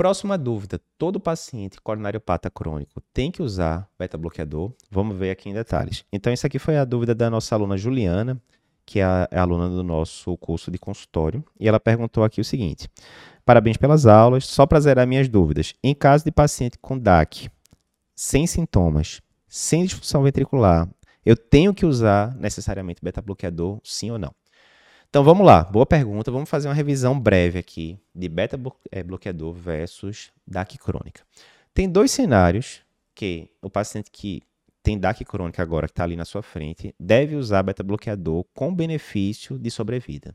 Próxima dúvida: todo paciente coronariopata crônico tem que usar beta-bloqueador? Vamos ver aqui em detalhes. Então, isso aqui foi a dúvida da nossa aluna Juliana, que é a, é a aluna do nosso curso de consultório, e ela perguntou aqui o seguinte: Parabéns pelas aulas, só para zerar minhas dúvidas. Em caso de paciente com DAC, sem sintomas, sem disfunção ventricular, eu tenho que usar necessariamente beta-bloqueador, sim ou não? Então vamos lá, boa pergunta. Vamos fazer uma revisão breve aqui de beta-bloqueador versus DAC crônica. Tem dois cenários que o paciente que tem DAC crônica agora, que está ali na sua frente, deve usar beta-bloqueador com benefício de sobrevida.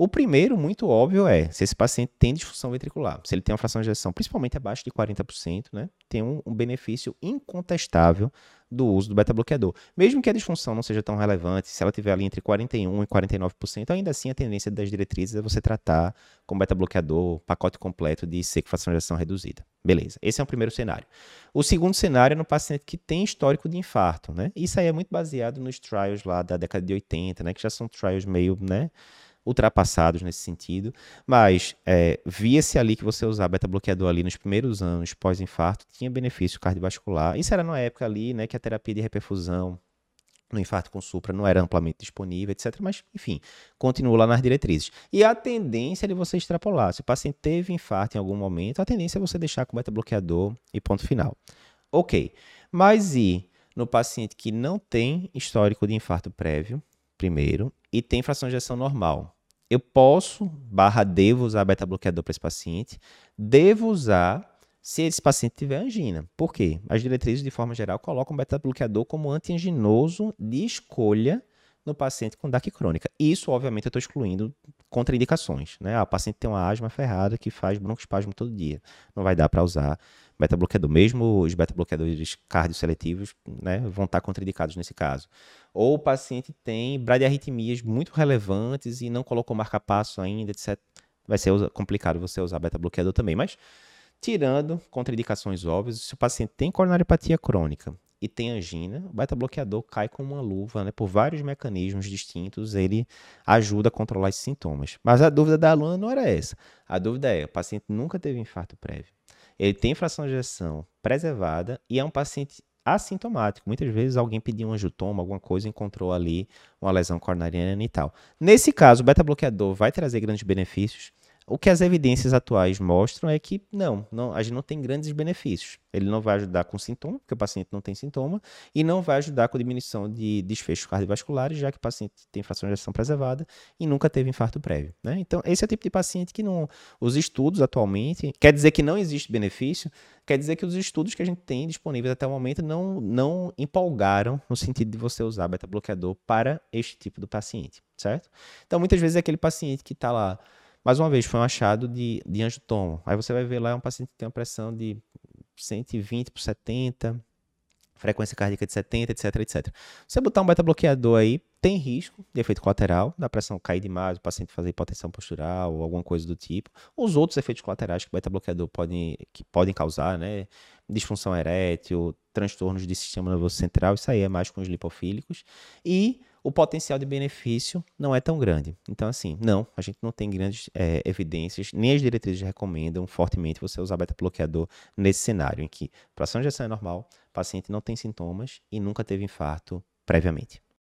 O primeiro, muito óbvio, é se esse paciente tem disfunção ventricular. Se ele tem uma fração de ejeção principalmente abaixo de 40%, né, tem um, um benefício incontestável do uso do beta-bloqueador. Mesmo que a disfunção não seja tão relevante, se ela tiver ali entre 41% e 49%, ainda assim a tendência das diretrizes é você tratar com beta-bloqueador, pacote completo de seco fração de ejeção reduzida. Beleza, esse é o primeiro cenário. O segundo cenário é no paciente que tem histórico de infarto, né? Isso aí é muito baseado nos trials lá da década de 80, né? Que já são trials meio, né? Ultrapassados nesse sentido, mas é, via-se ali que você usar beta-bloqueador ali nos primeiros anos pós-infarto tinha benefício cardiovascular. Isso era na época ali, né, que a terapia de reperfusão no infarto com supra não era amplamente disponível, etc. Mas, enfim, continua lá nas diretrizes. E a tendência é de você extrapolar. Se o paciente teve infarto em algum momento, a tendência é você deixar com beta-bloqueador e ponto final. Ok. Mas e no paciente que não tem histórico de infarto prévio, primeiro, e tem fração de ejeção normal? Eu posso, barra devo usar beta-bloqueador para esse paciente, devo usar se esse paciente tiver angina. Por quê? As diretrizes, de forma geral, colocam beta-bloqueador como antianginoso de escolha no paciente com DAC crônica. Isso, obviamente, eu estou excluindo contraindicações. Né? Ah, o paciente tem uma asma ferrada que faz broncoespasmo todo dia. Não vai dar para usar beta-bloqueador. Mesmo os beta-bloqueadores cardioseletivos né, vão estar contraindicados nesse caso. Ou o paciente tem bradiarritmias muito relevantes e não colocou marca-passo ainda, etc. Vai ser complicado você usar beta-bloqueador também. Mas, tirando contraindicações óbvias, se o paciente tem coronariopatia crônica e tem angina, o beta-bloqueador cai com uma luva, né? Por vários mecanismos distintos, ele ajuda a controlar esses sintomas. Mas a dúvida da aluna não era essa. A dúvida é, o paciente nunca teve infarto prévio ele tem fração de ejeção preservada e é um paciente assintomático. Muitas vezes alguém pediu um angiotoma, alguma coisa, encontrou ali uma lesão coronariana e tal. Nesse caso, o beta-bloqueador vai trazer grandes benefícios, o que as evidências atuais mostram é que não, não, a gente não tem grandes benefícios. Ele não vai ajudar com sintoma, porque o paciente não tem sintoma, e não vai ajudar com diminuição de desfechos cardiovasculares, já que o paciente tem fração de ejeção preservada e nunca teve infarto prévio. Né? Então, esse é o tipo de paciente que não. Os estudos atualmente, quer dizer que não existe benefício, quer dizer que os estudos que a gente tem disponíveis até o momento não, não empolgaram no sentido de você usar beta-bloqueador para este tipo de paciente, certo? Então, muitas vezes é aquele paciente que está lá mais uma vez, foi um achado de, de angiotomo. Aí você vai ver lá é um paciente que tem uma pressão de 120 por 70, frequência cardíaca de 70, etc, etc. Você botar um beta-bloqueador aí, tem risco de efeito colateral, da pressão cair demais, o paciente fazer hipotensão postural ou alguma coisa do tipo. Os outros efeitos colaterais que o beta-bloqueador pode, que podem causar, né? Disfunção erétil, transtornos de sistema nervoso central, isso aí é mais com os lipofílicos. E o potencial de benefício não é tão grande. Então, assim, não, a gente não tem grandes é, evidências, nem as diretrizes recomendam fortemente você usar beta-bloqueador nesse cenário, em que a fração de injeção é normal, paciente não tem sintomas e nunca teve infarto previamente.